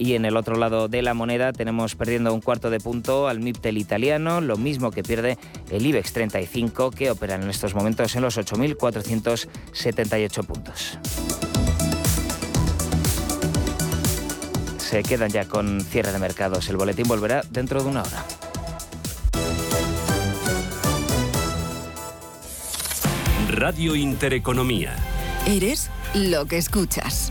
Y en el otro lado de la moneda tenemos perdiendo un cuarto de punto al MIPTEL italiano, lo mismo que pierde el IBEX 35, que opera en estos momentos en los 8.478 puntos. Se quedan ya con cierre de mercados. El boletín volverá dentro de una hora. Radio Intereconomía. Eres lo que escuchas.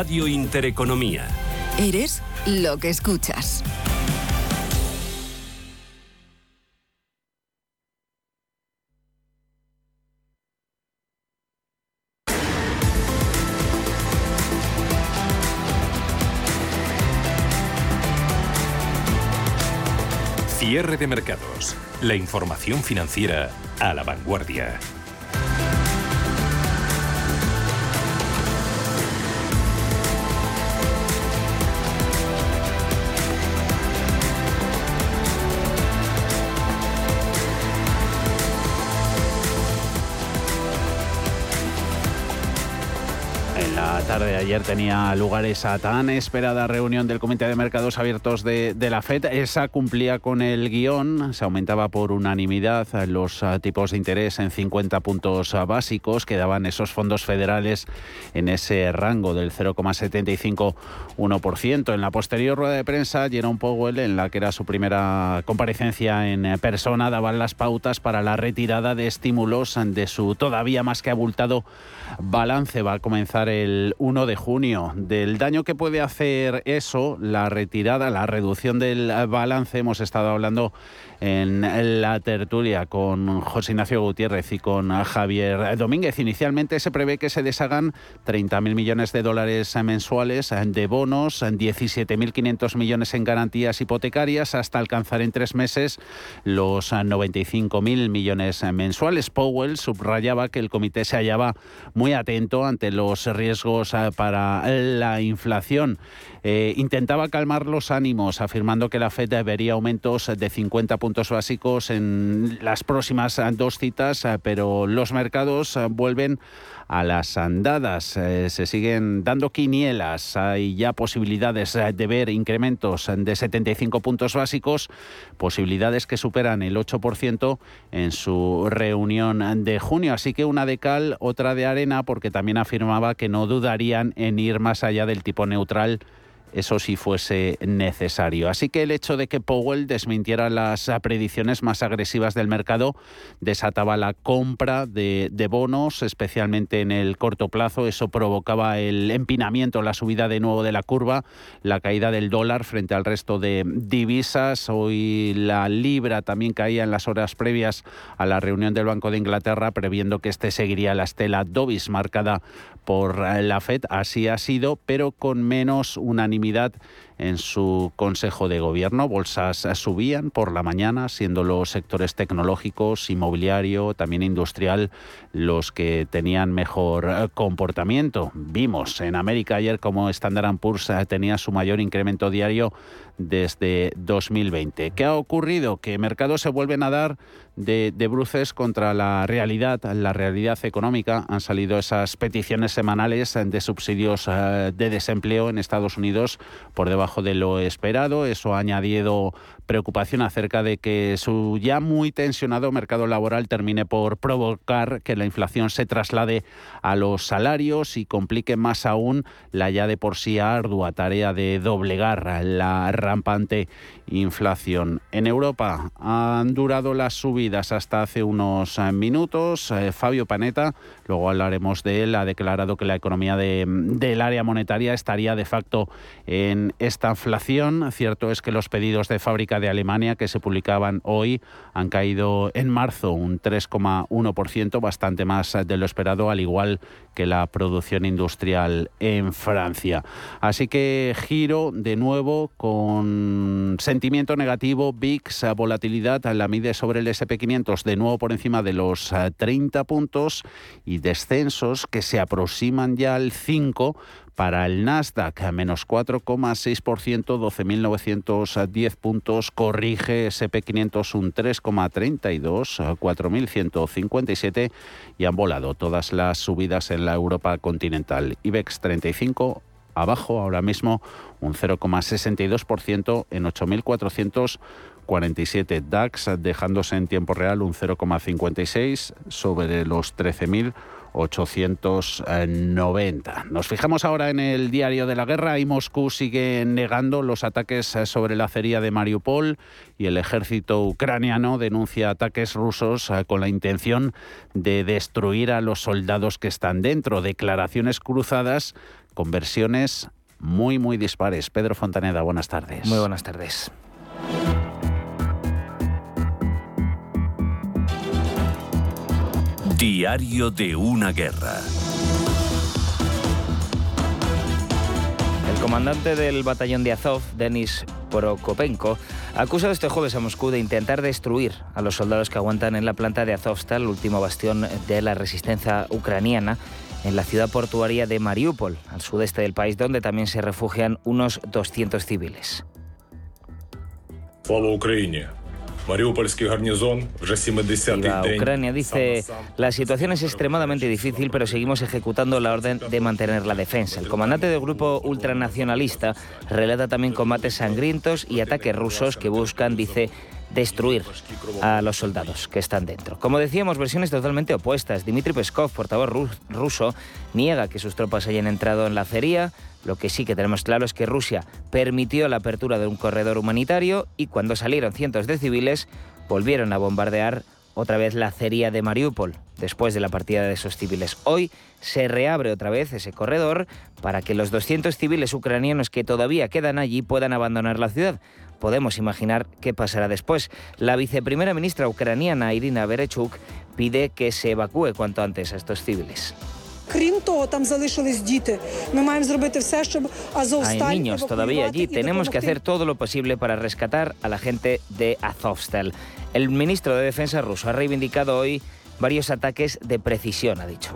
Radio Intereconomía. Eres lo que escuchas. Cierre de mercados. La información financiera a la vanguardia. Tarde de ayer tenía lugar esa tan esperada reunión del Comité de Mercados Abiertos de, la FED. Esa cumplía con el guion, se aumentaba por unanimidad los ah, tipos de interés en 50 puntos básicos, quedaban esos fondos federales en ese rango del 0,75-1%. En la posterior rueda de prensa, Jerome Powell, en la que era su primera comparecencia en persona, daban las pautas para la retirada de estímulos de su todavía más que abultado balance. Va a comenzar el 1 de junio. Del daño que puede hacer eso, la retirada, la reducción del balance, hemos estado hablando en la tertulia con José Ignacio Gutiérrez y con Javier Domínguez. Inicialmente se prevé que se deshagan 30.000 millones de dólares mensuales de bonos, 17.500 millones en garantías hipotecarias, hasta alcanzar en tres meses los 95.000 millones mensuales. Powell subrayaba que el comité se hallaba muy atento ante los riesgos para la inflación. Intentaba calmar los ánimos, afirmando que la Fed vería aumentos de 50 puntos básicos en las próximas dos citas, pero los mercados vuelven a las andadas. Eh, se siguen dando quinielas. Hay ya posibilidades eh, de ver incrementos de 75 puntos básicos, posibilidades que superan el 8% en su reunión de junio. Así que una de cal, otra de arena, porque también afirmaba que no dudarían en ir más allá del tipo neutral eso si fuese necesario. Así que el hecho de que Powell desmintiera las predicciones más agresivas del mercado desataba la compra de, bonos, especialmente en el corto plazo. Eso provocaba el empinamiento, la subida de nuevo de la curva, la caída del dólar frente al resto de divisas. Hoy la libra también caía en las horas previas a la reunión del Banco de Inglaterra, previendo que este seguiría la estela Dovis marcada por la Fed. Así ha sido, pero con menos unanimidad unanimidad en su Consejo de Gobierno. Bolsas subían por la mañana, siendo los sectores tecnológicos, inmobiliario, también industrial, los que tenían mejor comportamiento. Vimos en América ayer como Standard Poor's tenía su mayor incremento diario desde 2020. ¿Qué ha ocurrido? Que mercados se vuelven a dar de, bruces contra la realidad, la realidad económica. Han salido esas peticiones semanales de subsidios eh, de desempleo en Estados Unidos por debajo de lo esperado. Eso ha añadido preocupación acerca de que su ya muy tensionado mercado laboral termine por provocar que la inflación se traslade a los salarios y complique más aún la ya de por sí ardua tarea de doblegar la rampante inflación. En Europa han durado las subidas hasta hace unos eh, minutos. Eh, Fabio Panetta, luego hablaremos de él, ha declarado que la economía del área monetaria estaría de facto en esta inflación. Cierto es que los pedidos de fábrica de Alemania que se publicaban hoy han caído en marzo un 3,1%, bastante más de lo esperado, al igual que la producción industrial en Francia. Así que giro de nuevo con sentimiento negativo, VIX, volatilidad, la mide sobre el SP500 de nuevo por encima de los 30 puntos y descensos que se aproximan ya al 5 para el Nasdaq, menos 4,6%, 12.910 puntos. Corrige SP500 un 3,32, 4.157 y han volado todas las subidas en la Europa continental. IBEX 35 abajo ahora mismo un 0,62% en 8.447 DAX, dejándose en tiempo real un 0,56 sobre los 13.000 890. Nos fijamos ahora en el diario de la guerra y Moscú sigue negando los ataques sobre la acería de Mariupol y el ejército ucraniano denuncia ataques rusos con la intención de destruir a los soldados que están dentro. Declaraciones cruzadas con versiones muy, muy dispares. Pedro Fontaneda, buenas tardes. Muy buenas tardes. Diario de una guerra. El comandante del batallón de Azov, Denis Prokopenko, ha acusado este jueves a Moscú de intentar destruir a los soldados que aguantan en la planta de Azovstal, el último bastión de la resistencia ucraniana, en la ciudad portuaria de Mariupol, al sudeste del país, donde también se refugian unos 200 civiles. Ucrania dice, la situación es extremadamente difícil, pero seguimos ejecutando la orden de mantener la defensa. El comandante del grupo ultranacionalista relata también combates sangrientos y ataques rusos que buscan, dice, destruir a los soldados que están dentro. Como decíamos, versiones totalmente opuestas. Dmitry Peskov, portavoz ruso, niega que sus tropas hayan entrado en la acería. Lo que sí que tenemos claro es que Rusia permitió la apertura de un corredor humanitario y cuando salieron cientos de civiles volvieron a bombardear otra vez la acería de Mariupol después de la partida de esos civiles. Hoy se reabre otra vez ese corredor para que los 200 civiles ucranianos que todavía quedan allí puedan abandonar la ciudad podemos imaginar qué pasará después. La viceprimera ministra ucraniana Irina Berechuk pide que se evacúe cuanto antes a estos civiles. Hay niños todavía allí. Tenemos que hacer todo lo posible para rescatar a la gente de Azovstal. El ministro de Defensa ruso ha reivindicado hoy varios ataques de precisión, ha dicho.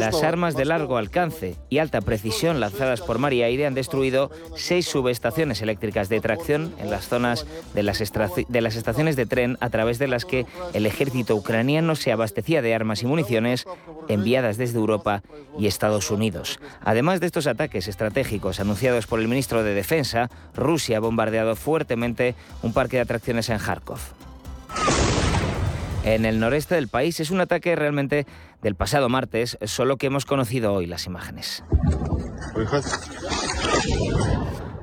Las armas de largo alcance y alta precisión lanzadas por mar y aire han destruido seis subestaciones eléctricas de tracción en las zonas de las, de las estaciones de tren a través de las que el ejército ucraniano se abastecía de armas y municiones enviadas desde Europa y Estados Unidos. Además de estos ataques estratégicos anunciados por el ministro de Defensa, Rusia ha bombardeado fuertemente un parque de atracciones en Kharkov en el noreste del país. Es un ataque realmente del pasado martes, solo que hemos conocido hoy las imágenes.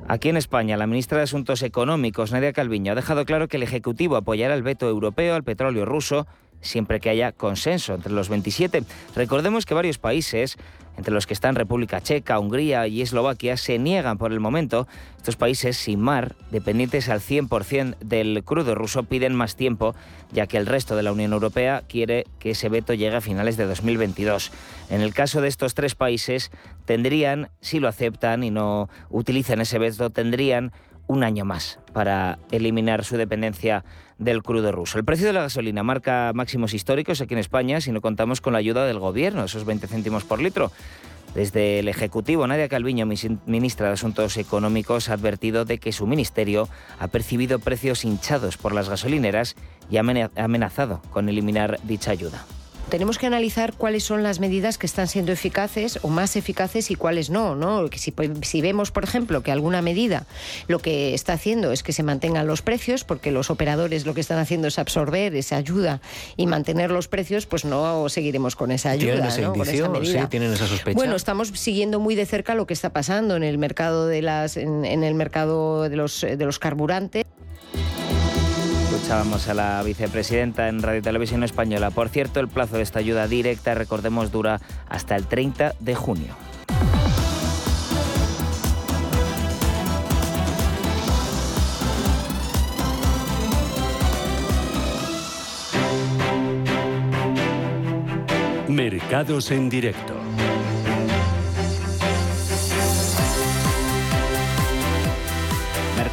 Aquí en España, la ministra de Asuntos Económicos, Nadia Calviño, ha dejado claro que el Ejecutivo apoyará el veto europeo al petróleo ruso siempre que haya consenso entre los 27. Recordemos que varios países entre los que están República Checa, Hungría y Eslovaquia, se niegan por el momento. Estos países sin mar, dependientes al 100% del crudo ruso, piden más tiempo, ya que el resto de la Unión Europea quiere que ese veto llegue a finales de 2022. En el caso de estos tres países, tendrían, si lo aceptan y no utilizan ese veto, tendrían un año más para eliminar su dependencia del crudo ruso. El precio de la gasolina marca máximos históricos aquí en España si no contamos con la ayuda del gobierno, esos 20 céntimos por litro. Desde el Ejecutivo, Nadia Calviño, ministra de Asuntos Económicos, ha advertido de que su ministerio ha percibido precios hinchados por las gasolineras y ha amenazado con eliminar dicha ayuda tenemos que analizar cuáles son las medidas que están siendo eficaces o más eficaces y cuáles no. ¿no? Si, si, vemos, por ejemplo, que alguna medida lo que está haciendo es que se mantengan los precios, porque los operadores lo que están haciendo es absorber esa ayuda y mantener los precios, pues no seguiremos con esa ayuda. ¿Tienen ese indicio? ¿Tienen esa sospecha? Bueno, estamos siguiendo muy de cerca lo que está pasando en el mercado de las, en, en el mercado de los, de los carburantes. Escuchábamos a la vicepresidenta en Radio Televisión Española. Por cierto, el plazo de esta ayuda directa, recordemos, dura hasta el 30 de junio. Mercados en directo.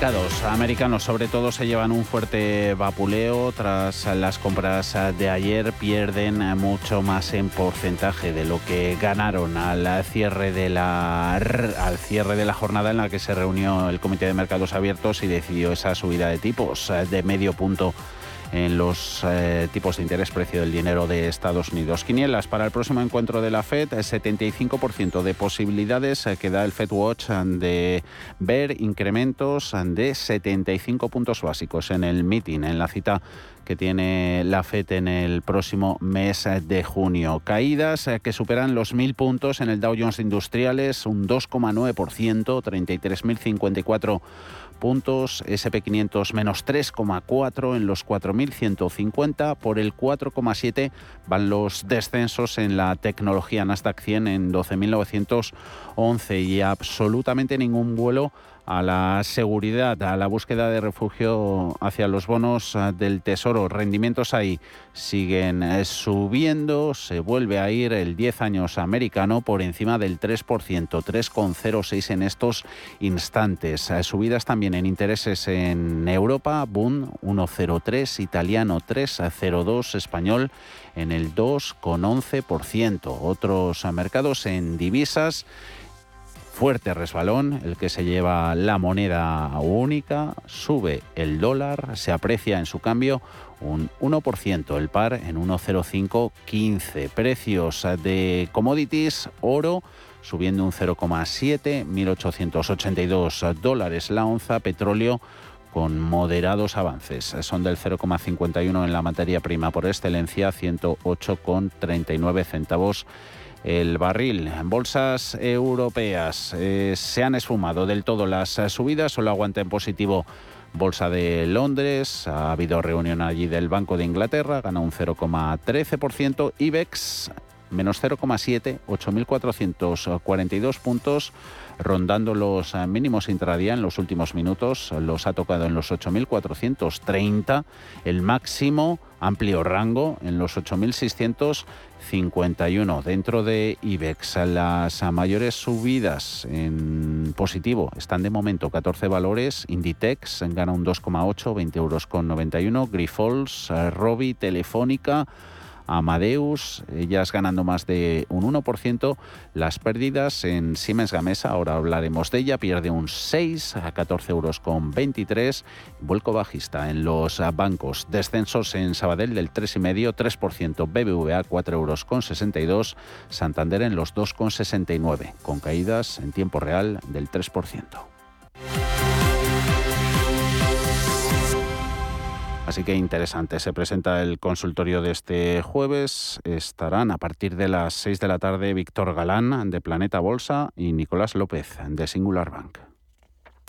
Mercados americanos sobre todo se llevan un fuerte vapuleo. Tras las compras de ayer pierden mucho más en porcentaje de lo que ganaron al cierre de la al cierre de la jornada en la que se reunió el Comité de Mercados Abiertos y decidió esa subida de tipos de medio punto en los eh, tipos de interés precio del dinero de Estados Unidos. Quinielas para el próximo encuentro de la Fed, 75% de posibilidades eh, que da el Fed Watch de ver incrementos de 75 puntos básicos en el meeting, en la cita tiene la FED en el próximo mes de junio. Caídas eh, que superan los 1.000 puntos en el Dow Jones Industriales, un 2,9%, 33.054 puntos, SP500 menos 3,4 en los 4.150, por el 4,7 van los descensos en la tecnología Nasdaq 100 en 12.911 y absolutamente ningún vuelo a la seguridad, a la búsqueda de refugio hacia los bonos ah, del Tesoro. Rendimientos ahí siguen eh, subiendo, se vuelve a ir el 10 años americano por encima del 3%, 3,06 en estos instantes. Eh, subidas también en intereses en Europa, Bund 1,03, italiano 3,02, español en el 2,11%. Otros mercados en divisas fuerte resbalón, el que se lleva la moneda única, sube el dólar, se aprecia en su cambio un 1%, el par en 1,0515. Precios de commodities, oro subiendo un 0,7, 1.882 dólares la onza, petróleo con moderados avances. Son del 0,51 en la materia prima por excelencia, 108,39 centavos el barril. Bolsas europeas eh, se han esfumado del todo las subidas, solo aguanta en positivo Bolsa de Londres, ha habido reunión allí del Banco de Inglaterra, gana un 0,13%, IBEX menos 0,7, 8.442 puntos, rondando los mínimos intradía en los últimos minutos, los ha tocado en los 8.430, el máximo amplio rango en los 8.651. Dentro de IBEX, las mayores subidas en positivo están de momento 14 valores. Inditex gana un 2,8, 20 euros con 91. Grifols, Robi, Telefónica. Amadeus, ellas ganando más de un 1%. Las pérdidas en Siemens Gamesa, ahora hablaremos de ella, pierde un 6 a 14 euros con 23. Vuelco bajista en los bancos. Descensos en Sabadell del 3,5, 3%. BBVA 4 euros con 62. Santander en los 2,69, con caídas en tiempo real del 3%. Así que interesante. Se presenta el consultorio de este jueves. Estarán a partir de las 6 de la tarde Víctor Galán de Planeta Bolsa y Nicolás López de Singular Bank.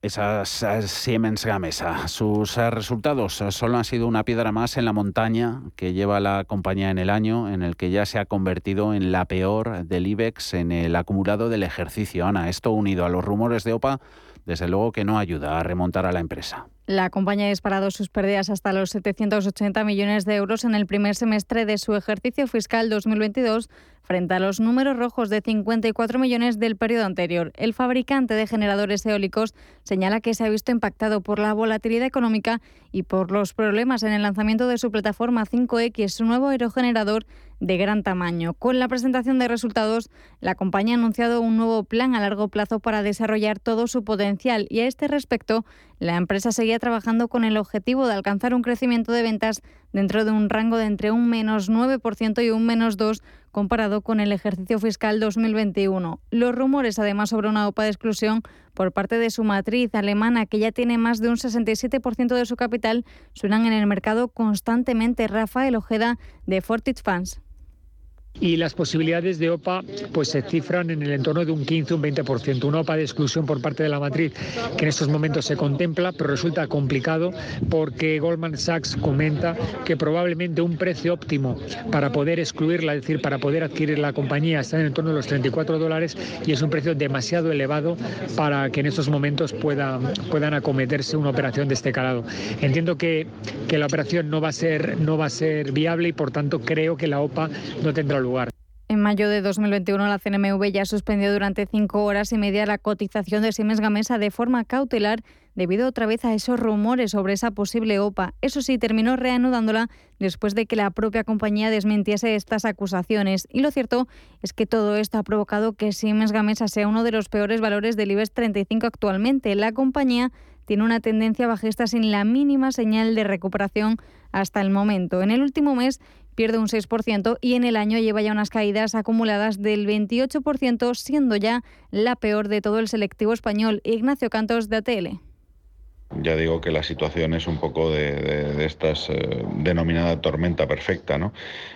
esas Siemens Gamesa. Sus eh, resultados eh, solo han sido una piedra más en la montaña que lleva la compañía en el año, en el que ya se ha convertido en la peor del IBEX en el acumulado del ejercicio. Ana, esto unido a los rumores de OPA, desde luego que no ayuda a remontar a la empresa. La compañía ha disparado sus pérdidas hasta los 780 millones de euros en el primer semestre de su ejercicio fiscal 2022 frente a los números rojos de 54 millones del periodo anterior. El fabricante de generadores eólicos señala que se ha visto impactado por la volatilidad económica y por los problemas en el lanzamiento de su plataforma 5X, su nuevo aerogenerador de gran tamaño. Con la presentación de resultados, la compañía ha anunciado un nuevo plan a largo plazo para desarrollar todo su potencial y a este respecto, la empresa seguía trabajando con el objetivo de alcanzar un crecimiento de ventas dentro de un rango de entre un menos 9% y un menos 2% comparado con el ejercicio fiscal 2021. Los rumores, además, sobre una OPA de exclusión por parte de su matriz alemana, que ya tiene más de un 67% de su capital, suenan en el mercado constantemente. Rafael Ojeda, de Fortich Fans y las posibilidades de OPA pues se cifran en el entorno de un 15 un 20%. Una OPA de exclusión por parte de la matriz que en estos momentos se contempla, pero resulta complicado porque Goldman Sachs comenta que probablemente un precio óptimo para poder excluirla, es decir, para poder adquirir la compañía está en el entorno de los 34 dólares y es un precio demasiado elevado para que en estos momentos pueda, puedan acometerse una operación de este calado. Entiendo que, que la operación no va a ser no va a ser viable y por tanto creo que la OPA no tendrá lugar en mayo de 2021, la CNMV ya suspendió durante cinco horas y media la cotización de Siemens Gamesa de forma cautelar debido otra vez a esos rumores sobre esa posible OPA. Eso sí, terminó reanudándola después de que la propia compañía desmintiese estas acusaciones. Y lo cierto es que todo esto ha provocado que Siemens Gamesa sea uno de los peores valores del IBEX 35 actualmente. La compañía tiene una tendencia bajista sin la mínima señal de recuperación hasta el momento. En el último mes pierde un 6% y en el año lleva ya unas caídas acumuladas del 28%, siendo ya la peor de todo el selectivo español. Ignacio Cantos de ATL. Ya digo que la situación es un poco de, estas eh, denominada tormenta perfecta. ¿no?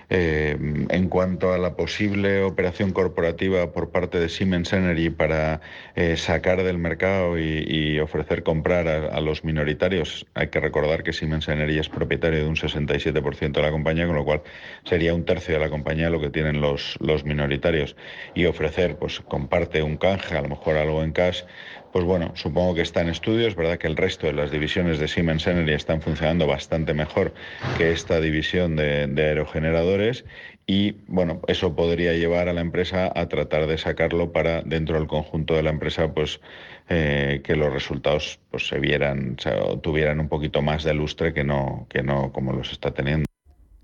Eh, en cuanto a la posible operación corporativa por parte de Siemens Energy para eh, sacar del mercado y, ofrecer comprar a, los minoritarios, hay que recordar que Siemens Energy es propietario de un 67% de la compañía, con lo cual sería un tercio de la compañía lo que tienen los, los minoritarios. Y ofrecer, pues comparte un canje, a lo mejor algo en cash, pues bueno, supongo que está en estudios, ¿verdad? Que el resto de las divisiones de Siemens Energy están funcionando bastante mejor que esta división de, aerogeneradores y bueno, eso podría llevar a la empresa a tratar de sacarlo para dentro del conjunto de la empresa, pues eh, que los resultados pues se vieran, o tuvieran un poquito más de lustre que no, que no como los está teniendo.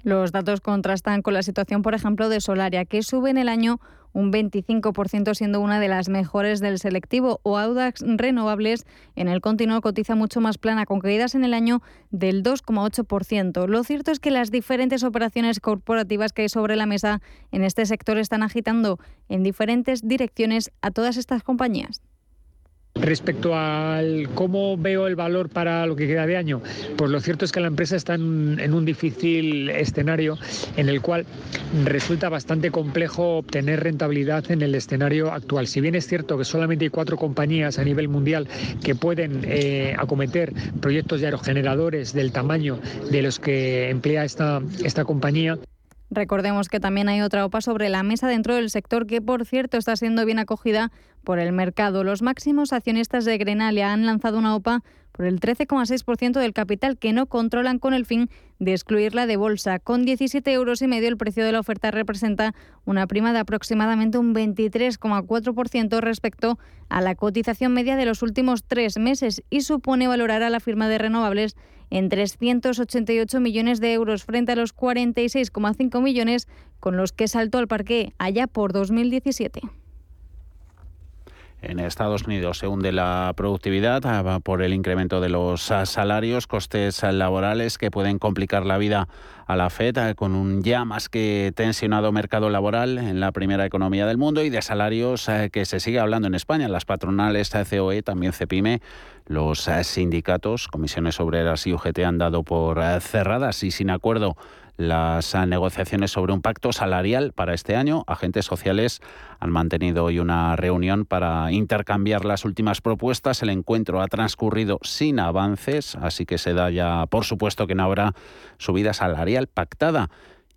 Los datos contrastan con la situación, por ejemplo, de Solaria, que sube en el año un 25% siendo una de las mejores del selectivo, o Audax Renovables en el continuo cotiza mucho más plana, con caídas en el año del 2,8%. Lo cierto es que las diferentes operaciones corporativas que hay sobre la mesa en este sector están agitando en diferentes direcciones a todas estas compañías. Respecto al cómo veo el valor para lo que queda de año, pues lo cierto es que la empresa está en, un difícil escenario en el cual resulta bastante complejo obtener rentabilidad en el escenario actual. Si bien es cierto que solamente hay cuatro compañías a nivel mundial que pueden eh, acometer proyectos de aerogeneradores del tamaño de los que emplea esta, esta compañía, Recordemos que también hay otra OPA sobre la mesa dentro del sector que, por cierto, está siendo bien acogida por el mercado. Los máximos accionistas de Grenalia han lanzado una OPA por el 13,6% del capital que no controlan con el fin de excluirla de bolsa. Con 17 euros y medio el precio de la oferta representa una prima de aproximadamente un 23,4% respecto a la cotización media de los últimos tres meses y supone valorar a la firma de renovables en 388 millones de euros frente a los 46,5 millones con los que saltó al parque allá por 2017. En Estados Unidos se hunde la productividad ah, por el incremento de los ah, salarios, costes laborales que pueden complicar la vida a la FED ah, con un ya más que tensionado mercado laboral en la primera economía del mundo y de salarios que se sigue hablando en España. Las patronales COE, también CEPIME, los sindicatos, comisiones obreras y UGT han dado por cerradas y sin acuerdo las negociaciones sobre un pacto salarial para este año. Agentes sociales han mantenido hoy una reunión para intercambiar las últimas propuestas. El encuentro ha transcurrido sin avances, así que se da ya por supuesto que no habrá subida salarial pactada.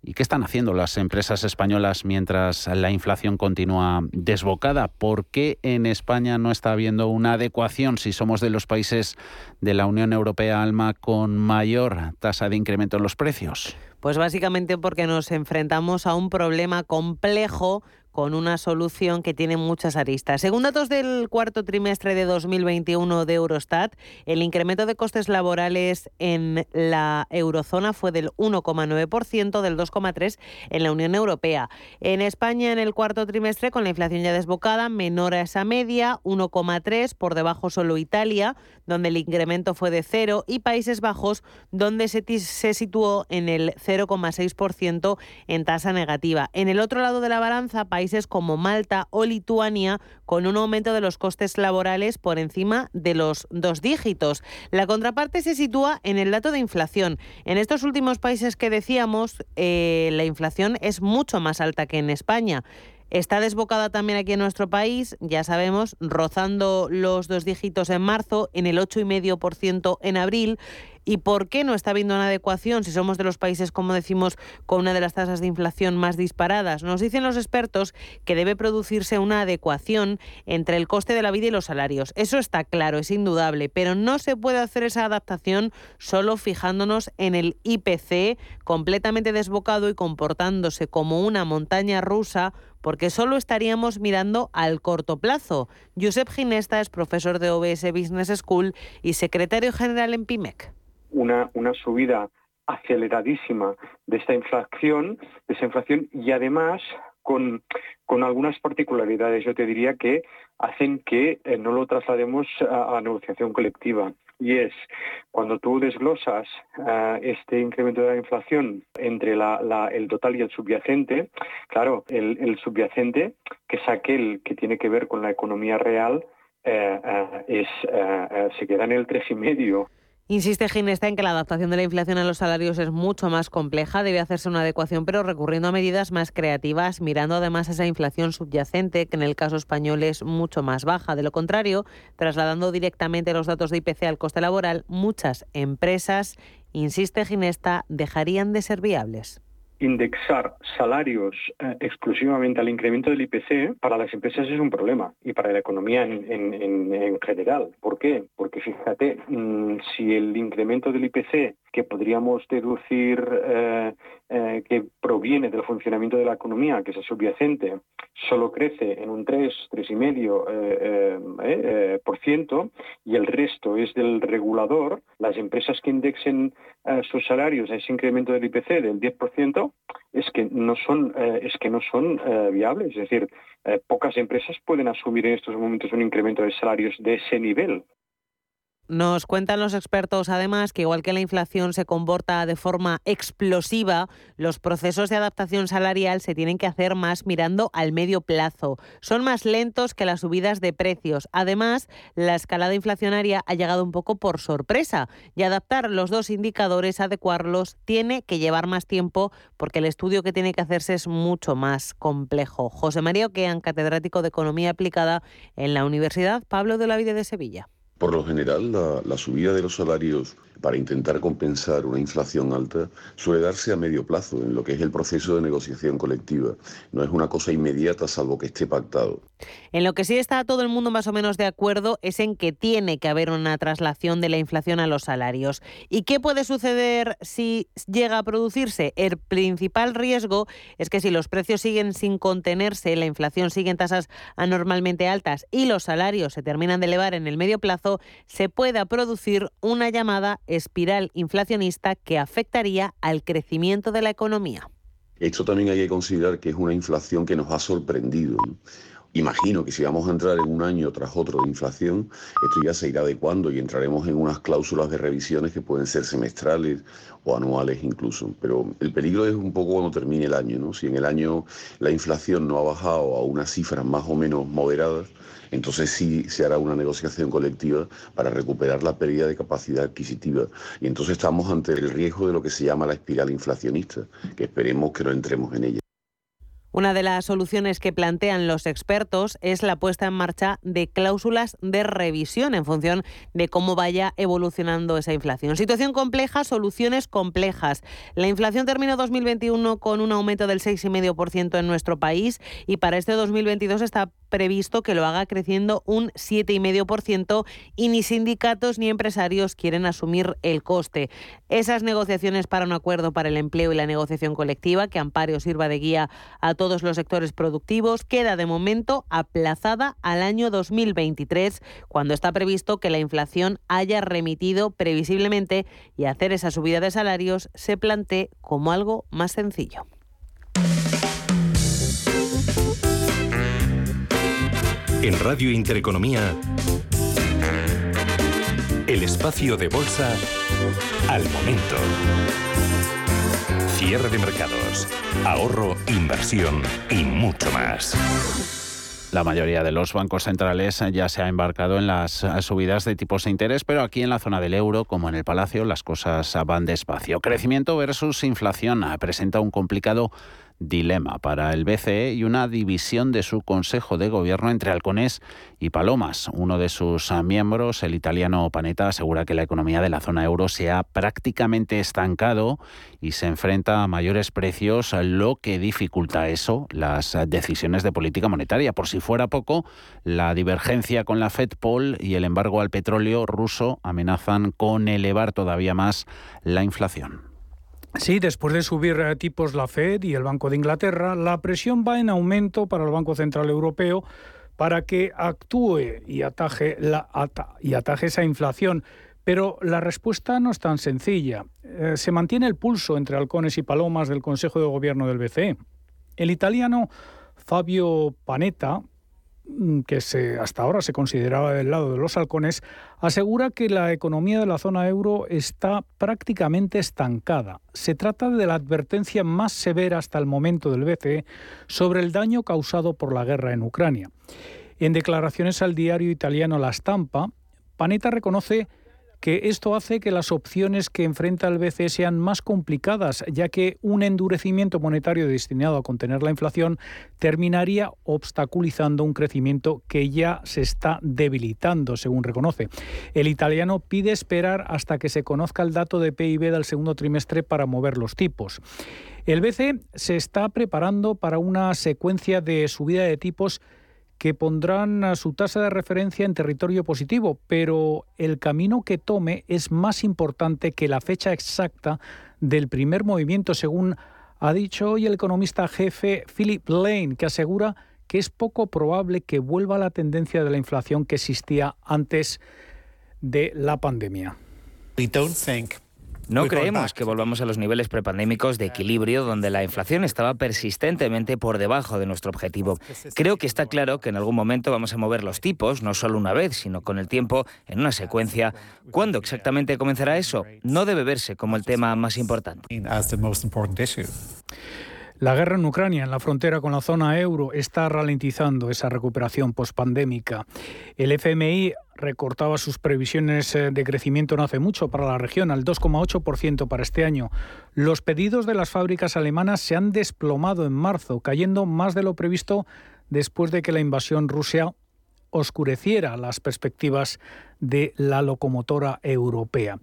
¿Y qué están haciendo las empresas españolas mientras la inflación continúa desbocada? ¿Por qué en España no está habiendo una adecuación si somos de los países de la Unión Europea, Alma, con mayor tasa de incremento en los precios? Pues básicamente porque nos enfrentamos a un problema complejo con una solución que tiene muchas aristas. Según datos del cuarto trimestre de 2021 de Eurostat, el incremento de costes laborales en la eurozona fue del 1,9%, del 2,3% en la Unión Europea. En España, en el cuarto trimestre, con la inflación ya desbocada, menor a esa media, 1,3%, por debajo solo Italia, donde el incremento fue de 0, y Países Bajos, donde se, se situó en el 0,6% en tasa negativa. En el otro lado de la balanza, países como Malta o Lituania con un aumento de los costes laborales por encima de los dos dígitos. La contraparte se sitúa en el dato de inflación. En estos últimos países que decíamos, eh, la inflación es mucho más alta que en España. Está desbocada también aquí en nuestro país, ya sabemos, rozando los dos dígitos en marzo, en el 8,5% en abril ¿Y por qué no está habiendo una adecuación si somos de los países, como decimos, con una de las tasas de inflación más disparadas? Nos dicen los expertos que debe producirse una adecuación entre el coste de la vida y los salarios. Eso está claro, es indudable, pero no se puede hacer esa adaptación solo fijándonos en el IPC completamente desbocado y comportándose como una montaña rusa porque solo estaríamos mirando al corto plazo. Josep Ginesta es profesor de OBS Business School y secretario general en PIMEC una, una subida aceleradísima de esta inflación, de esa inflación y además con, con algunas particularidades, yo te diría que hacen que eh, no lo traslademos a, negociación colectiva. Y es cuando tú desglosas uh, este incremento de la inflación entre la, la, el total y el subyacente, claro, el, subyacente, que es aquel que tiene que ver con la economía real, uh, es, se queda en el tres y medio. Insiste Ginesta en que la adaptación de la inflación a los salarios es mucho más compleja, debe hacerse una adecuación, pero recurriendo a medidas más creativas, mirando además esa inflación subyacente, que en el caso español es mucho más baja. De lo contrario, trasladando directamente los datos de IPC al coste laboral, muchas empresas, insiste Ginesta, dejarían de ser viables indexar salarios eh, exclusivamente al incremento del IPC para las empresas es un problema y para la economía en, en, general. ¿Por qué? Porque fíjate, mm, si el incremento del IPC que podríamos deducir eh, eh, que proviene del funcionamiento de la economía, que es subyacente, solo crece en un 3, 3,5% eh, por ciento y el resto es del regulador, las empresas que indexen sus salarios a ese incremento del IPC del 10%, es que no son, es que no son viables. Es decir, pocas empresas pueden asumir en estos momentos un incremento de salarios de ese nivel. Nos cuentan los expertos además que igual que la inflación se comporta de forma explosiva, los procesos de adaptación salarial se tienen que hacer más mirando al medio plazo. Son más lentos que las subidas de precios. Además, la escalada inflacionaria ha llegado un poco por sorpresa y adaptar los dos indicadores, adecuarlos, tiene que llevar más tiempo porque el estudio que tiene que hacerse es mucho más complejo. José María Oquean, catedrático de Economía Aplicada en la Universidad Pablo de la Vida de Sevilla. Por lo general, la, subida de los salarios para intentar compensar una inflación alta suele darse a medio plazo en lo que es el proceso de negociación colectiva. No es una cosa inmediata salvo que esté pactado. En lo que sí está todo el mundo más o menos de acuerdo es en que tiene que haber una traslación de la inflación a los salarios. ¿Y qué puede suceder si llega a producirse? El principal riesgo es que si los precios siguen sin contenerse, la inflación sigue en tasas anormalmente altas y los salarios se terminan de elevar en el medio plazo, se pueda producir una llamada espiral inflacionista que afectaría al crecimiento de la economía. Esto también hay que considerar que es una inflación que nos ha sorprendido. Imagino que si vamos a entrar en un año tras otro de inflación, esto ya se irá adecuando y entraremos en unas cláusulas de revisiones que pueden ser semestrales o anuales incluso. Pero el peligro es un poco cuando termine el año. ¿no? Si en el año la inflación no ha bajado a unas cifras más o menos moderadas, entonces sí se hará una negociación colectiva para recuperar la pérdida de capacidad adquisitiva. Y entonces estamos ante el riesgo de lo que se llama la espiral inflacionista, que esperemos que no entremos en ella. Una de las soluciones que plantean los expertos es la puesta en marcha de cláusulas de revisión en función de cómo vaya evolucionando esa inflación. Situación compleja, soluciones complejas. La inflación terminó 2021 con un aumento del 6,5% en nuestro país y para este 2022 está previsto que lo haga creciendo un 7,5% y ni sindicatos ni empresarios quieren asumir el coste. Esas negociaciones para un acuerdo para el empleo y la negociación colectiva, que ampare o sirva de guía a todos los sectores productivos, queda de momento aplazada al año 2023, cuando está previsto que la inflación haya remitido previsiblemente y hacer esa subida de salarios se plantee como algo más sencillo. En Radio Intereconomía, el espacio de bolsa al momento. Cierre de mercados, ahorro, inversión y mucho más. La mayoría de los bancos centrales ya se ha embarcado en las subidas de tipos de interés, pero aquí en la zona del euro, como en el Palacio, las cosas van despacio. Crecimiento versus inflación presenta un complicado dilema para el BCE y una división de su Consejo de Gobierno entre halcones y palomas. Uno de sus miembros, el italiano Panetta, asegura que la economía de la zona euro se ha prácticamente estancado y se enfrenta a mayores precios, lo que dificulta eso, las decisiones de política monetaria. Por si fuera poco, la divergencia con la Fed Paul y el embargo al petróleo ruso amenazan con elevar todavía más la inflación. Sí, después de subir eh, tipos la Fed y el Banco de Inglaterra, la presión va en aumento para el Banco Central Europeo para que actúe y ataje, y ataje esa inflación. Pero la respuesta no es tan sencilla. Eh, se mantiene el pulso entre halcones y palomas del Consejo de Gobierno del BCE. El italiano Fabio Panetta, que se, hasta ahora se consideraba del lado de los halcones, asegura que la economía de la zona euro está prácticamente estancada. Se trata de la advertencia más severa hasta el momento del BCE sobre el daño causado por la guerra en Ucrania. En declaraciones al diario italiano La Stampa, Panetta reconoce que esto hace que las opciones que enfrenta el BCE sean más complicadas, ya que un endurecimiento monetario destinado a contener la inflación terminaría obstaculizando un crecimiento que ya se está debilitando, según reconoce. El italiano pide esperar hasta que se conozca el dato de PIB del segundo trimestre para mover los tipos. El BCE se está preparando para una secuencia de subida de tipos que pondrán su tasa de referencia en territorio positivo, pero el camino que tome es más importante que la fecha exacta del primer movimiento, según ha dicho hoy el economista jefe Philip Lane, que asegura que es poco probable que vuelva la tendencia de la inflación que existía antes de la pandemia. No creemos que volvamos a los niveles prepandémicos de equilibrio donde la inflación estaba persistentemente por debajo de nuestro objetivo. Creo que está claro que en algún momento vamos a mover los tipos, no solo una vez, sino con el tiempo, en una secuencia. ¿Cuándo exactamente comenzará eso? No debe verse como el tema más importante. La guerra en Ucrania, en la frontera con la zona euro, está ralentizando esa recuperación pospandémica. El FMI recortaba sus previsiones eh, de crecimiento no hace mucho para la región, al 2,8% para este año. Los pedidos de las fábricas alemanas se han desplomado en marzo, cayendo más de lo previsto después de que la invasión rusa oscureciera las perspectivas de la locomotora europea.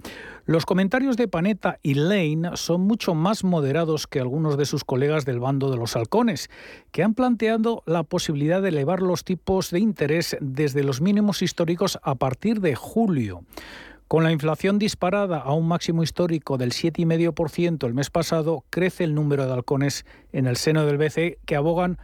Los comentarios de Panetta y Lane son mucho más moderados que algunos de sus colegas del bando de los halcones, que han planteado la posibilidad de elevar los tipos de interés desde los mínimos históricos a partir de julio. Con la inflación disparada a un máximo histórico del 7,5% el mes pasado, crece el número de halcones en el seno del BCE que abogan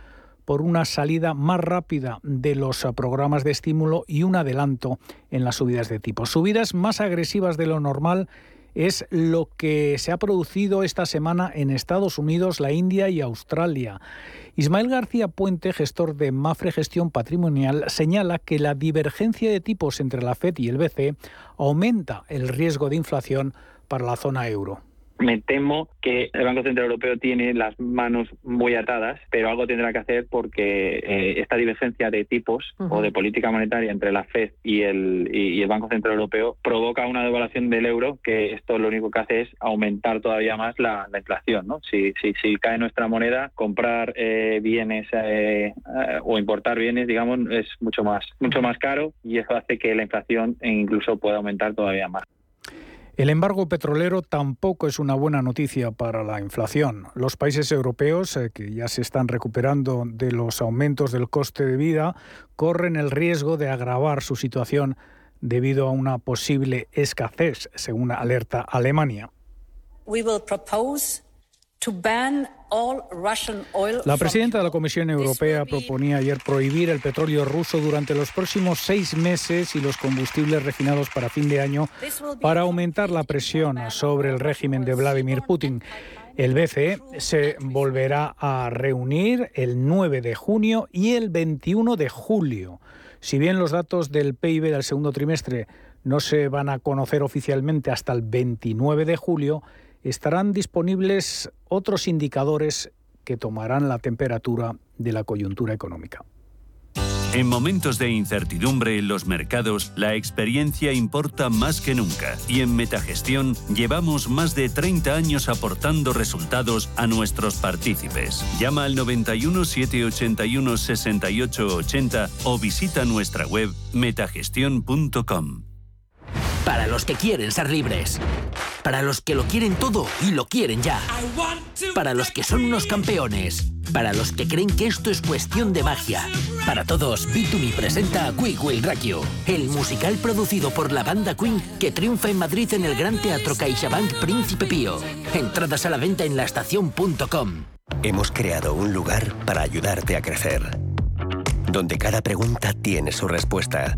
por una salida más rápida de los programas de estímulo y un adelanto en las subidas de tipo. Subidas más agresivas de lo normal es lo que se ha producido esta semana en Estados Unidos, la India y Australia. Ismael García Puente, gestor de Mafre Gestión Patrimonial, señala que la divergencia de tipos entre la FED y el BCE aumenta el riesgo de inflación para la zona euro me temo que el Banco Central Europeo tiene las manos muy atadas, pero algo tendrá que hacer porque eh, esta divergencia de tipos o de política monetaria entre la Fed y el, y, el Banco Central Europeo provoca una devaluación del euro que esto lo único que hace es aumentar todavía más la, inflación. ¿no? Si, si, si, cae nuestra moneda, comprar eh, bienes eh, o importar bienes, digamos, es mucho más, mucho más caro y eso hace que la inflación incluso pueda aumentar todavía más. El embargo petrolero tampoco es una buena noticia para la inflación. Los países europeos, eh, que ya se están recuperando de los aumentos del coste de vida, corren el riesgo de agravar su situación debido a una posible escasez, según alerta Alemania. La presidenta de la Comisión Europea proponía ayer prohibir el petróleo ruso durante los próximos seis meses y los combustibles refinados para fin de año para aumentar la presión sobre el régimen de Vladimir Putin. El BCE se volverá a reunir el 9 de junio y el 21 de julio. Si bien los datos del PIB del segundo trimestre no se van a conocer oficialmente hasta el 29 de julio, estarán disponibles otros indicadores que tomarán la temperatura de la coyuntura económica. En momentos de incertidumbre en los mercados, la experiencia importa más que nunca y en Metagestión llevamos más de 30 años aportando resultados a nuestros partícipes. Llama al 91 781 68 80 o visita nuestra web metagestión.com. Para los que quieren ser libres. Para los que lo quieren todo y lo quieren ya. Para los que son unos campeones. Para los que creen que esto es cuestión de magia. Para todos, B2B presenta a Quick Will Rock el musical producido por la banda Queen que triunfa en Madrid en el Gran Teatro CaixaBank Príncipe Pío. Entradas a la venta en laestacion.com. Hemos creado un lugar para ayudarte a crecer. Donde cada pregunta tiene su respuesta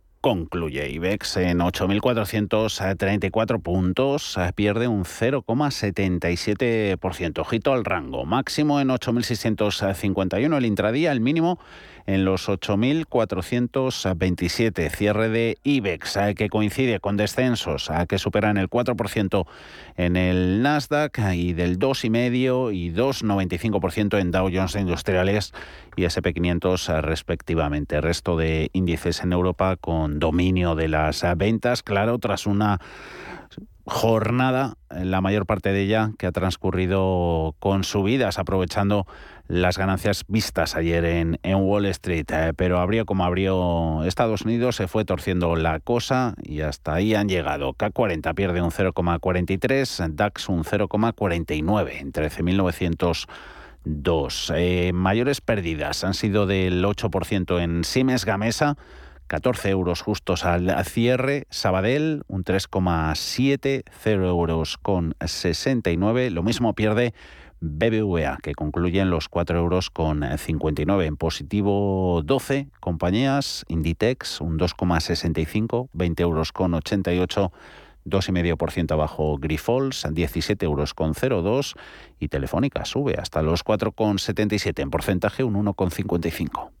Concluye IBEX en 8.434 puntos, eh, pierde un 0,77%. Ojito al rango, máximo en 8.651 el intradía, el mínimo en los 8.427. Cierre de IBEX, que coincide con descensos eh, que superan el 4% en el Nasdaq y del 2,5% y 2,95% en Dow Jones Industriales y SP500 eh, respectivamente. resto de índices en Europa con dominio de las ventas, claro, tras una jornada, la mayor parte de ella que ha transcurrido con subidas, aprovechando las ganancias vistas ayer en, Wall Street. Eh, pero abrió como abrió Estados Unidos, se fue torciendo la cosa y hasta ahí han llegado. K40 pierde un 0,43, DAX un 0,49 en 13.902. Eh, mayores pérdidas han sido del 8% en Siemens Gamesa 14 euros justos al cierre. Sabadell, un 3,7, 0 euros con 69. Lo mismo pierde BBVA, que concluye en los 4 euros con 59. En positivo 12 compañías. Inditex, un 2,65, 20 euros con 88. 2,5% abajo Grifols, 17 euros con 02 y Telefónica sube hasta los 4,77 en porcentaje, un 1,55.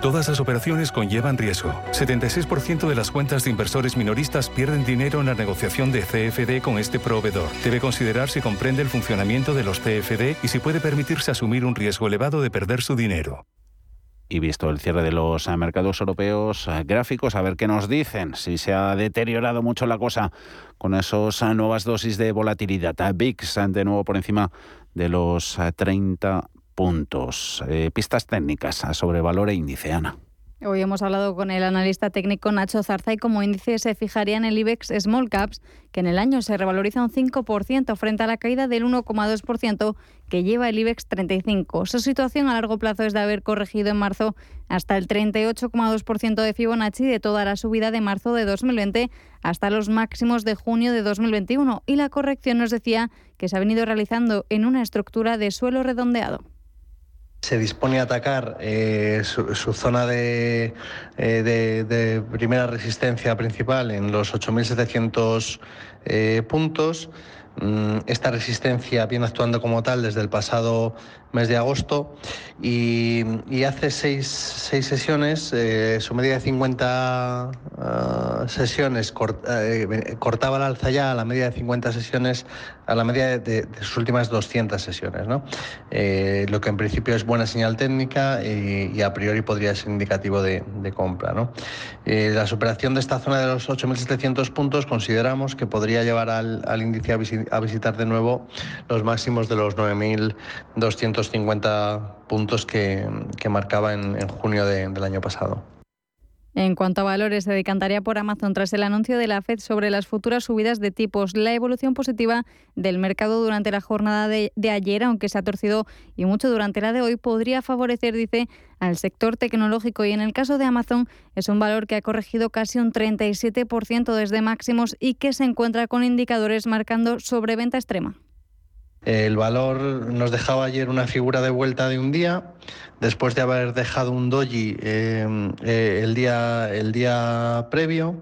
Todas las operaciones conllevan riesgo. 76% de las cuentas de inversores minoristas pierden dinero en la negociación de CFD con este proveedor. Debe considerar si comprende el funcionamiento de los CFD y si puede permitirse asumir un riesgo elevado de perder su dinero. Y visto el cierre de los eh, mercados europeos eh, gráficos, a ver qué nos dicen, si se ha deteriorado mucho la cosa con esas eh, nuevas dosis de volatilidad. VIX de nuevo por encima de los 30 puntos. Eh, pistas técnicas sobre valor e índice, Ana. Hoy hemos hablado con el analista técnico Nacho Zarza y como índice se fijaría en el IBEX Small Caps, que en el año se revaloriza un 5% frente a la caída del 1,2% que lleva el IBEX 35. Su situación a largo plazo es de haber corregido en marzo hasta el 38,2% de Fibonacci de toda la subida de marzo de 2020 hasta los máximos de junio de 2021 y la corrección nos decía que se ha venido realizando en una estructura de suelo redondeado se dispone a atacar eh, su, zona de, eh, de, primera resistencia principal en los 8.700 eh, puntos. Mm, esta resistencia viene actuando como tal desde el pasado mes de agosto y, hace seis, sesiones, eh, su media de 50 ah, sesiones eh, cortaba la alza ya a la media de 50 sesiones, a la media de, sus últimas 200 sesiones, ¿no? Eh, lo que en principio es buena señal técnica y, a priori podría ser indicativo de, compra. ¿no? la superación de esta zona de los 8.700 puntos consideramos que podría llevar al, índice a, visitar de nuevo los máximos de los 9.200 50 puntos que, marcaba en, junio del año pasado. En cuanto a valores, se decantaría por Amazon tras el anuncio de la Fed sobre las futuras subidas de tipos. La evolución positiva del mercado durante la jornada de, de, ayer, aunque se ha torcido y mucho durante la de hoy, podría favorecer, dice, al sector tecnológico. Y en el caso de Amazon, es un valor que ha corregido casi un 37% desde máximos y que se encuentra con indicadores marcando sobreventa extrema. El valor nos dejaba ayer una figura de vuelta de un día, después de haber dejado un doji em, eh, el, día, el día previo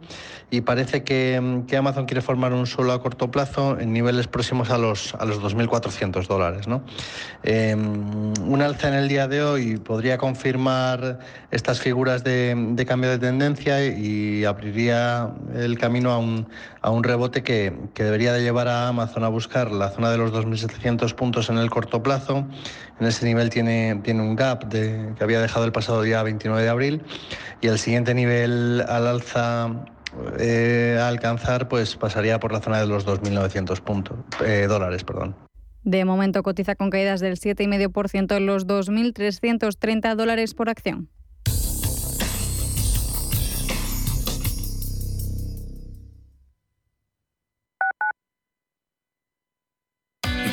y parece que, Amazon quiere formar un suelo a corto plazo en niveles próximos a los, a los 2.400 dólares. ¿no? Em, un alza en el día de hoy podría confirmar estas figuras de, cambio de tendencia y abriría el camino a un, a un rebote que, que, debería de llevar a Amazon a buscar la zona de los 2.700 8.700 puntos en el corto plazo. En ese nivel tiene, tiene un gap de, que había dejado el pasado día 29 de abril y el siguiente nivel al alza eh, a alcanzar pues pasaría por la zona de los 2.900 puntos eh, dólares, perdón. De momento cotiza con caídas del 7,5% en los 2.330 dólares por acción.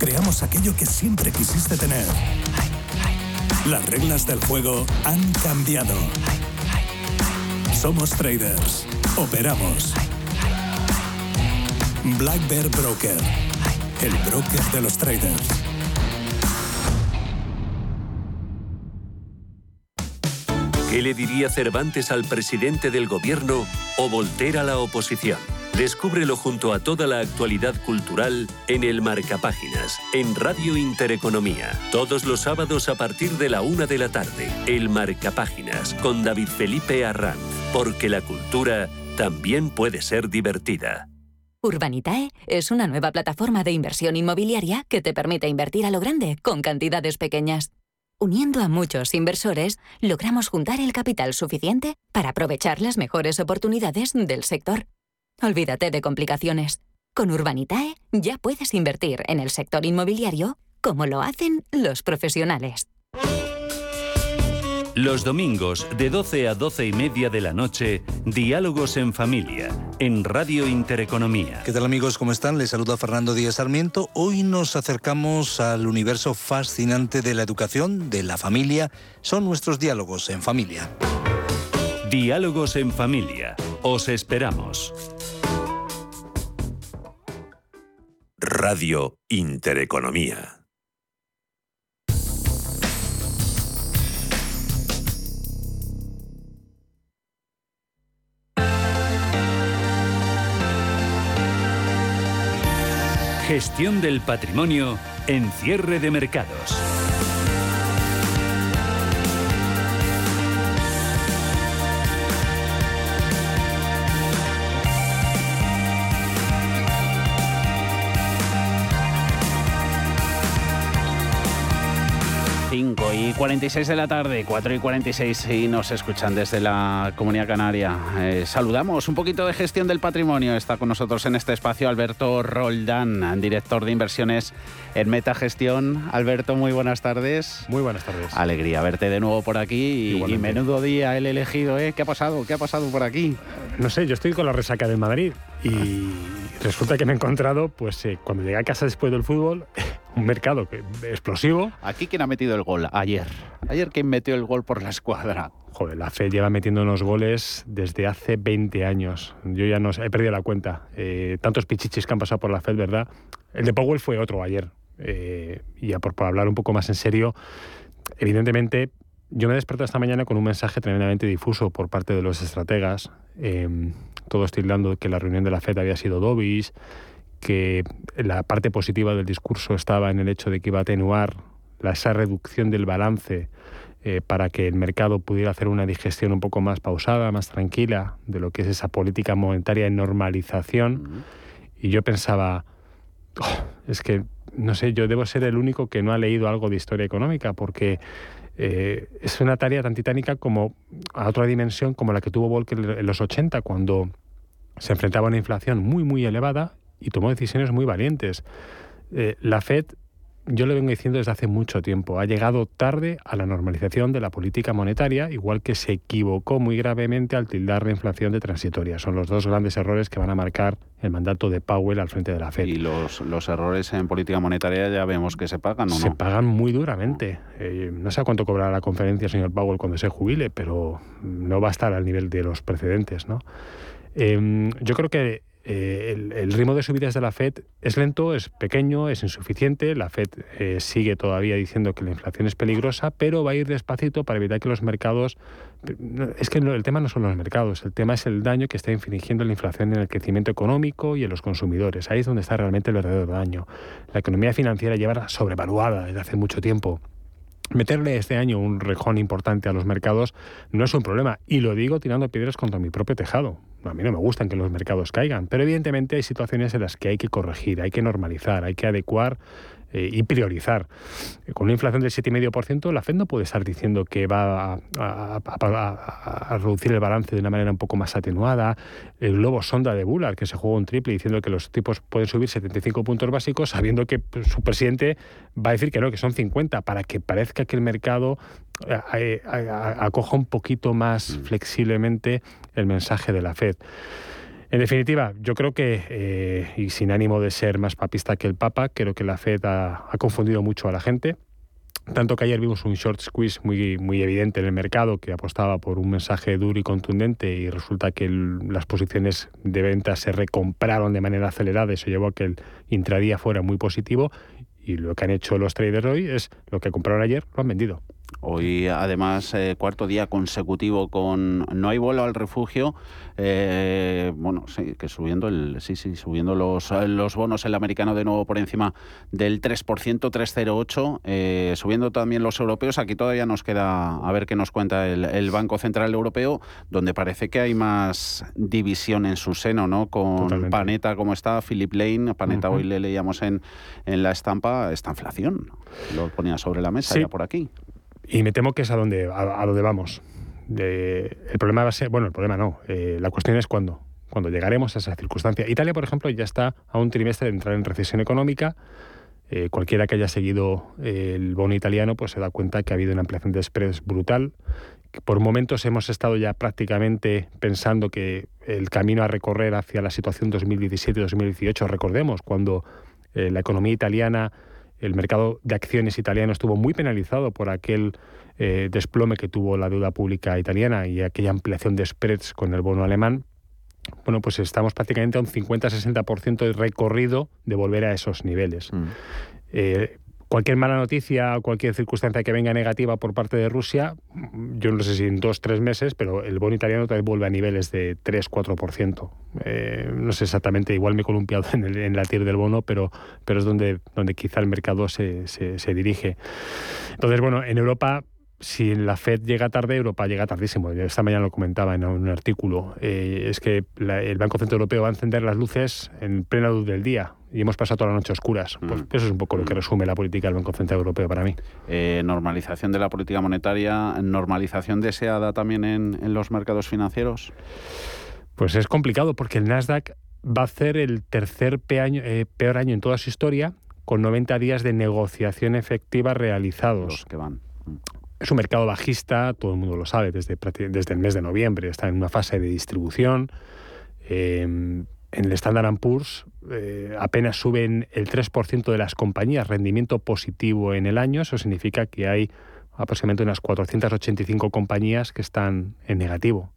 creamos aquello que siempre quisiste tener. Las reglas del juego han cambiado. Somos traders. Operamos. Black Bear Broker. El broker de los traders. ¿Qué le diría Cervantes al presidente del gobierno o Voltaire a la oposición? Descúbrelo junto a toda la actualidad cultural en el Marcapáginas, en Radio Intereconomía. Todos los sábados a partir de la una de la tarde. El Marcapáginas con David Felipe Arranz. Porque la cultura también puede ser divertida. Urbanitae es una nueva plataforma de inversión inmobiliaria que te permite invertir a lo grande con cantidades pequeñas. Uniendo a muchos inversores, logramos juntar el capital suficiente para aprovechar las mejores oportunidades del sector. Olvídate de complicaciones. Con Urbanitae ya puedes invertir en el sector inmobiliario como lo hacen los profesionales. Los domingos de 12 a 12 y media de la noche, Diálogos en Familia, en Radio Intereconomía. ¿Qué tal amigos? ¿Cómo están? Les saluda Fernando Díaz Sarmiento. Hoy nos acercamos al universo fascinante de la educación, de la familia. Son nuestros diálogos en familia. Diálogos en Familia. Os esperamos. Radio Intereconomía. Gestión del patrimonio en cierre de mercados. Y 46 de la tarde, 4 y 46 y nos escuchan desde la Comunidad Canaria. Eh, saludamos un poquito de gestión del patrimonio. Está con nosotros en este espacio Alberto Roldán, director de inversiones en Metagestión. Alberto, muy buenas tardes. Muy buenas tardes. Alegría verte de nuevo por aquí y, y menudo día el elegido, ¿eh? ¿Qué ha pasado? ¿Qué ha pasado por aquí? No sé, yo estoy con la resaca del Madrid y resulta que me he encontrado, pues eh, cuando llegué a casa después del fútbol, un mercado explosivo. Aquí quién ha metido el gol ayer. Ayer quién metió el gol por la escuadra. Joder, la FED lleva metiendo unos goles desde hace 20 años. Yo ya no sé, he perdido la cuenta. Eh, tantos pichichis que han pasado por la FED, ¿verdad? El de Powell fue otro ayer. Eh, y ya por, por hablar un poco más en serio, evidentemente yo me he despertado esta mañana con un mensaje tremendamente difuso por parte de los estrategas, eh, todos tildando que la reunión de la FED había sido dovish, que la parte positiva del discurso estaba en el hecho de que iba a atenuar la, esa reducción del balance eh, para que el mercado pudiera hacer una digestión un poco más pausada, más tranquila de lo que es esa política monetaria de normalización. Y yo pensaba, oh, es que, no sé, yo debo ser el único que no ha leído algo de historia económica, porque eh, es una tarea tan titánica como a otra dimensión como la que tuvo Volcker en los 80, cuando se enfrentaba a una inflación muy, muy elevada y tomó decisiones muy valientes. Eh, la Fed, yo lo vengo diciendo desde hace mucho tiempo, ha llegado tarde a la normalización de la política monetaria, igual que se equivocó muy gravemente al tildar la inflación de transitoria. Son los dos grandes errores que van a marcar el mandato de Powell al frente de la Fed. Y los, los errores en política monetaria ya vemos que se pagan, ¿o no? Se pagan muy duramente. Eh, no sé a cuánto cobrará la conferencia, señor Powell, cuando se jubile, pero no va a estar al nivel de los precedentes, ¿no? Eh, yo creo que eh, el, ritmo de subidas de la Fed es lento, es pequeño, es insuficiente. La Fed eh, sigue todavía diciendo que la inflación es peligrosa, pero va a ir despacito para evitar que los mercados... Es que el tema no son los mercados, el tema es el daño que está infligiendo la inflación en el crecimiento económico y en los consumidores. Ahí es donde está realmente el verdadero daño. La economía financiera lleva sobrevaluada desde hace mucho tiempo. Meterle este año un rejón importante a los mercados no es un problema, y lo digo tirando piedras contra mi propio tejado. A mí no me gustan que los mercados caigan, pero evidentemente hay situaciones en las que hay que corregir, hay que normalizar, hay que adecuar eh, y priorizar. Con una inflación del 7,5%, la Fed no puede estar diciendo que va a, reducir el balance de una manera un poco más atenuada. El globo sonda de Bullard, que se juega un triple diciendo que los tipos pueden subir 75 puntos básicos, sabiendo que pues, su presidente va a decir que no, que son 50, para que parezca que el mercado eh, acoja un poquito más mm. flexiblemente el mensaje de la Fed. En definitiva, yo creo que, eh, y sin ánimo de ser más papista que el Papa, creo que la Fed ha, confundido mucho a la gente. Tanto que ayer vimos un short squeeze muy, muy evidente en el mercado que apostaba por un mensaje duro y contundente y resulta que las posiciones de venta se recompraron de manera acelerada eso llevó a que el intradía fuera muy positivo y lo que han hecho los traders hoy es lo que compraron ayer lo han vendido. Hoy, además, eh, cuarto día consecutivo con no hay vuelo al refugio. Eh, bueno, sí, que subiendo el, sí, sí, subiendo los, los bonos, el americano de nuevo por encima del 3%, 3,08. Eh, subiendo también los europeos. Aquí todavía nos queda a ver qué nos cuenta el, Banco Central Europeo, donde parece que hay más división en su seno, ¿no? Con Paneta, como está, Philip Lane. Paneta hoy le leíamos en, en la estampa esta inflación. Lo ponía sobre la mesa ya por aquí. Y me temo que es a donde, a, donde vamos. el problema va a ser, bueno, el problema no, eh, la cuestión es cuándo, cuando llegaremos a esa circunstancia. Italia, por ejemplo, ya está a un trimestre de entrar en recesión económica. Eh, cualquiera que haya seguido el bono italiano pues se da cuenta que ha habido una ampliación de spreads brutal. por momentos hemos estado ya prácticamente pensando que el camino a recorrer hacia la situación 2017-2018, recordemos, cuando eh, la economía italiana el mercado de acciones italiano estuvo muy penalizado por aquel eh, desplome que tuvo la deuda pública italiana y aquella ampliación de spreads con el bono alemán. Bueno, pues estamos prácticamente a un 50-60% de recorrido de volver a esos niveles. Mm. Eh, cualquier mala noticia o cualquier circunstancia que venga negativa por parte de Rusia, yo no sé si en dos, tres meses, pero el bono italiano también vuelve a niveles de 3-4%. Eh, no sé exactamente, igual me he columpiado en la TIR del bono, pero, pero es donde, donde quizá el mercado se, se, dirige. Entonces, bueno, en Europa si la Fed llega tarde, Europa llega tardísimo. Esta mañana lo comentaba en un artículo. Eh, es que el Banco Central Europeo va a encender las luces en plena luz del día y hemos pasado toda la noche oscuras. Pues mm. eso es un poco lo que mm. resume la política del Banco Central Europeo para mí. Eh, normalización de la política monetaria, normalización deseada también en, los mercados financieros. Pues es complicado porque el Nasdaq va a hacer el tercer eh, peor año en toda su historia con 90 días de negociación efectiva realizados. que van. Mm. Es un mercado bajista, todo el mundo lo sabe, desde, desde el mes de noviembre está en una fase de distribución. Eh, en el Standard Poor's eh, apenas suben el 3% de las compañías rendimiento positivo en el año. Eso significa que hay aproximadamente unas 485 compañías que están en negativo.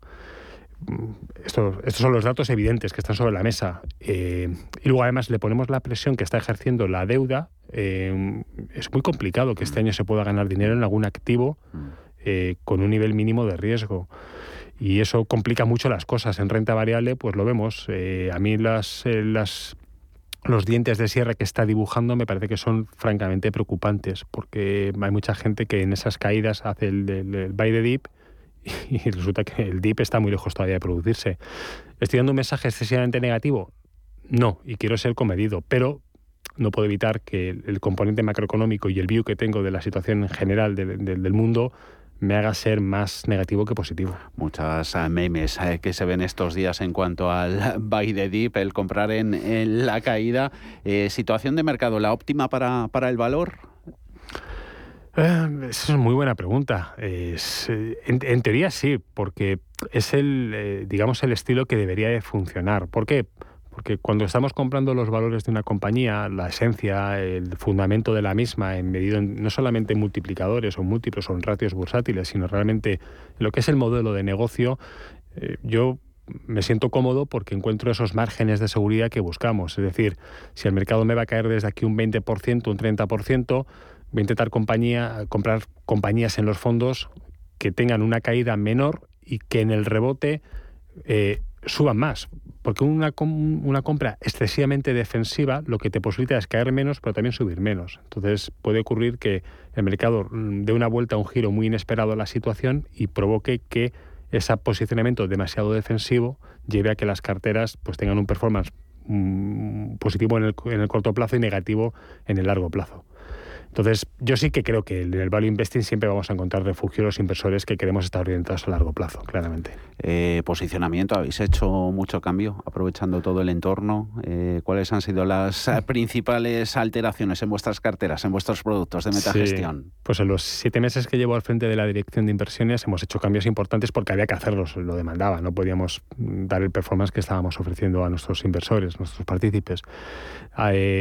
Mm, estos son los datos evidentes que están sobre la mesa. Eh, y luego además le ponemos la presión que está ejerciendo la deuda. Eh, es muy complicado que este año se pueda ganar dinero en algún activo con un nivel mínimo de riesgo y eso complica mucho las cosas. En renta variable, pues lo vemos. Eh, a mí las, eh, las, los dientes de sierra que está dibujando me parece que son francamente preocupantes, porque hay mucha gente que en esas caídas hace el, el, buy the dip y resulta que el dip está muy lejos todavía de producirse. ¿Estoy dando un mensaje excesivamente negativo? No, y quiero ser comedido, pero no puedo evitar que el, componente macroeconómico y el view que tengo de la situación en general del mundo me haga ser más negativo que positivo. Muchas eh, memes eh, que se ven estos días en cuanto al buy the dip, el comprar en, la caída. Eh, ¿Situación de mercado la óptima para, para el valor? esa es una muy buena pregunta. en, teoría sí, porque es el, digamos, el estilo que debería de funcionar. ¿Por qué? Porque cuando estamos comprando los valores de una compañía, la esencia, el fundamento de la misma, en medido no solamente en multiplicadores o múltiplos o en ratios bursátiles, sino realmente lo que es el modelo de negocio, eh, yo me siento cómodo porque encuentro esos márgenes de seguridad que buscamos. Es decir, si el mercado me va a caer desde aquí un 20%, un 30%, voy a intentar compañía, comprar compañías en los fondos que tengan una caída menor y que en el rebote eh, suban más. Porque una, una compra excesivamente defensiva lo que te posibilita es caer menos, pero también subir menos. Entonces puede ocurrir que el mercado mm, dé una vuelta, un giro muy inesperado a la situación y provoque que ese posicionamiento demasiado defensivo lleve a que las carteras pues tengan un performance mm, positivo en el, en el corto plazo y negativo en el largo plazo. Entonces, yo sí que creo que en el value investing siempre vamos a encontrar refugio los inversores que queremos estar orientados a largo plazo, claramente. Eh, posicionamiento, ¿habéis hecho mucho cambio aprovechando todo el entorno? Eh, ¿Cuáles han sido las eh, principales alteraciones en vuestras carteras, en vuestros productos de metagestión? pues en los siete meses que llevo al frente de la dirección de inversiones hemos hecho cambios importantes porque había que hacerlos, lo demandaba, no podíamos mm, dar el performance que estábamos ofreciendo a nuestros inversores, nuestros partícipes.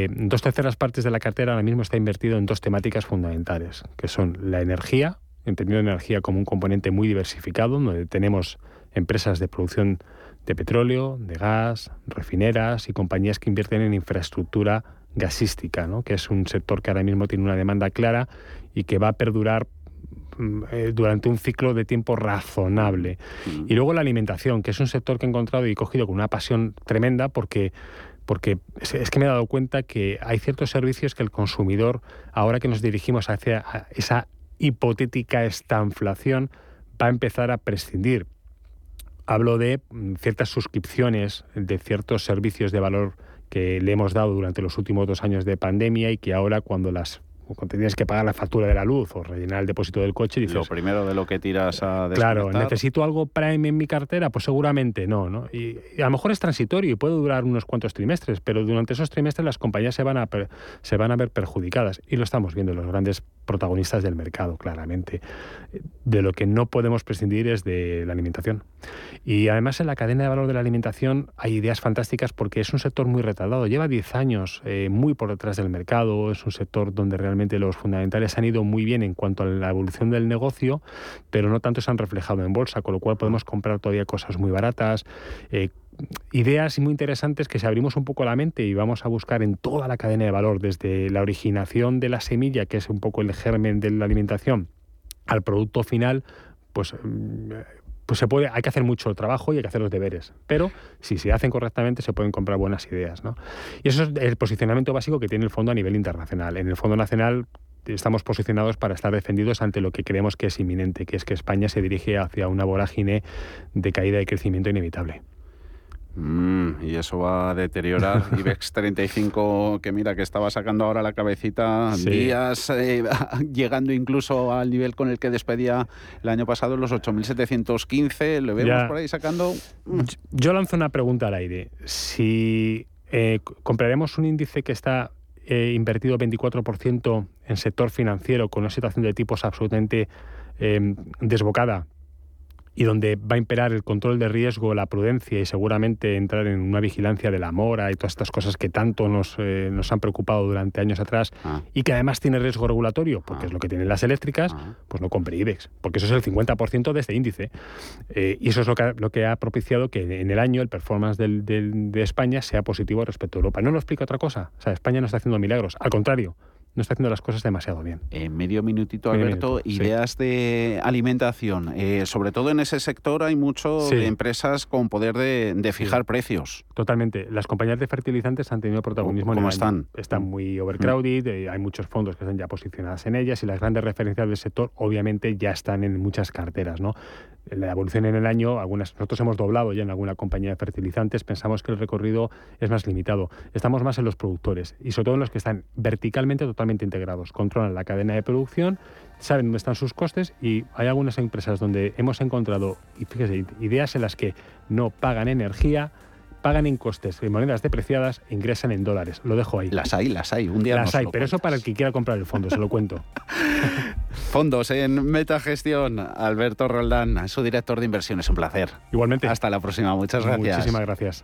dos terceras partes de la cartera ahora mismo está invertido en dos temáticas fundamentales, que son la energía, entendiendo energía como un componente muy diversificado, donde tenemos empresas de producción de petróleo, de gas, refineras y compañías que invierten en infraestructura gasística, ¿no? que es un sector que ahora mismo tiene una demanda clara y que va a perdurar mm, eh, durante un ciclo de tiempo razonable. Mm. Y luego la alimentación, que es un sector que he encontrado y cogido con una pasión tremenda porque porque es que me he dado cuenta que hay ciertos servicios que el consumidor, ahora que nos dirigimos hacia esa hipotética estanflación, va a empezar a prescindir. Hablo de mm, ciertas suscripciones de ciertos servicios de valor que le hemos dado durante los últimos dos años de pandemia y que ahora cuando las cuando tienes que pagar la factura de la luz o rellenar el depósito del coche, dices... Lo primero de lo que tiras a Claro, ¿necesito algo Prime en mi cartera? Pues seguramente no, ¿no? Y, a lo mejor es transitorio y puede durar unos cuantos trimestres, pero durante esos trimestres las compañías se van a, se van a ver perjudicadas. Y lo estamos viendo los grandes protagonistas del mercado, claramente. De lo que no podemos prescindir es de la alimentación. Y además en la cadena de valor de la alimentación hay ideas fantásticas porque es un sector muy retardado. Lleva 10 años eh, muy por detrás del mercado, es un sector donde realmente los fundamentales han ido muy bien en cuanto a la evolución del negocio, pero no tanto se han reflejado en bolsa, con lo cual podemos comprar todavía cosas muy baratas. Eh, ideas muy interesantes que si abrimos un poco la mente y vamos a buscar en toda la cadena de valor, desde la originación de la semilla, que es un poco el germen de la alimentación, al producto final, pues mm, pues se puede, hay que hacer mucho trabajo y hay que hacer los deberes. Pero si se hacen correctamente se pueden comprar buenas ideas. ¿no? Y eso es el posicionamiento básico que tiene el fondo a nivel internacional. En el fondo nacional estamos posicionados para estar defendidos ante lo que creemos que es inminente, que es que España se dirige hacia una vorágine de caída y crecimiento inevitable. Mm, y eso va a deteriorar. IBEX 35, que mira, que estaba sacando ahora la cabecita días, eh, llegando incluso al nivel con el que despedía el año pasado, los 8.715, lo vemos por ahí sacando... Mm. Yo lanzo una pregunta al aire. Si eh, compraremos un índice que está eh, invertido 24% en sector financiero, con una situación de tipos absolutamente desbocada, y donde va a imperar el control de riesgo, la prudencia y seguramente entrar en una vigilancia de la mora y todas estas cosas que tanto nos, eh, nos han preocupado durante años atrás ah. y que además tiene riesgo regulatorio, porque ah. es lo que tienen las eléctricas, ah. pues no compre IBEX, porque eso es el 50% de este índice. Eh, y eso es lo que, ha, lo que ha propiciado que en el año el performance del, de España sea positivo respecto a Europa. No lo explica otra cosa. O sea, España no está haciendo milagros, al contrario no está haciendo las cosas demasiado bien. En medio minutito, Alberto, ideas de alimentación. Eh, sobre todo en ese sector hay mucho de empresas con poder de, fijar precios. Totalmente. Las compañías de fertilizantes han tenido protagonismo. ¿Cómo están? Están muy overcrowded, eh, hay muchos fondos que están ya posicionadas en ellas y las grandes referencias del sector obviamente ya están en muchas carteras. ¿no? la evolución en el año, algunas, nosotros hemos doblado ya en alguna compañía de fertilizantes, pensamos que el recorrido es más limitado. Estamos más en los productores y sobre todo en los que están verticalmente totalmente integrados, controlan la cadena de producción, saben dónde están sus costes y hay algunas empresas donde hemos encontrado, y fíjese, ideas en las que no pagan energía, pagan en costes en monedas depreciadas e ingresan en dólares. Lo dejo ahí. Las hay, las hay. Un día Las hay, pero eso para el que quiera comprar el fondo, se lo cuento. Fondos en Metagestión. Alberto Roldán, su director de inversiones. Un placer. Igualmente. Hasta la próxima. Muchas gracias. Muchísimas gracias.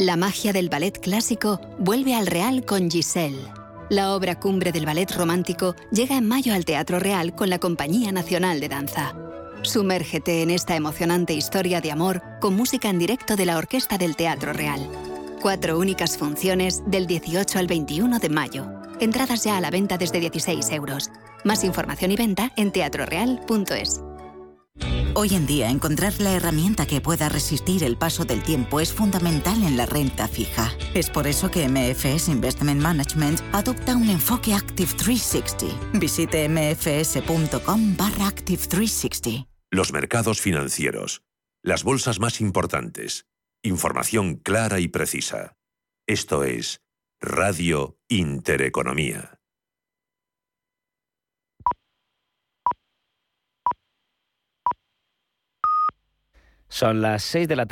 La magia del ballet clásico vuelve al Real con Giselle. La obra cumbre del ballet romántico llega en mayo al Teatro Real con la Compañía Nacional de Danza. Sumérgete en esta emocionante historia de amor con música en directo de la Orquesta del Teatro Real. Cuatro únicas funciones del 18 al 21 de mayo. Entradas ya a la venta desde 16 euros. Más información y venta en teatroreal.es. Hoy en día, encontrar la herramienta que pueda resistir el paso del tiempo es fundamental en la renta fija. Es por eso que MFS Investment Management adopta un enfoque Active 360. Visite mfs.com barra Active 360. Los mercados financieros. Las bolsas más importantes. Información clara y precisa. Esto es Radio Intereconomía. Son las 6 de la tarde.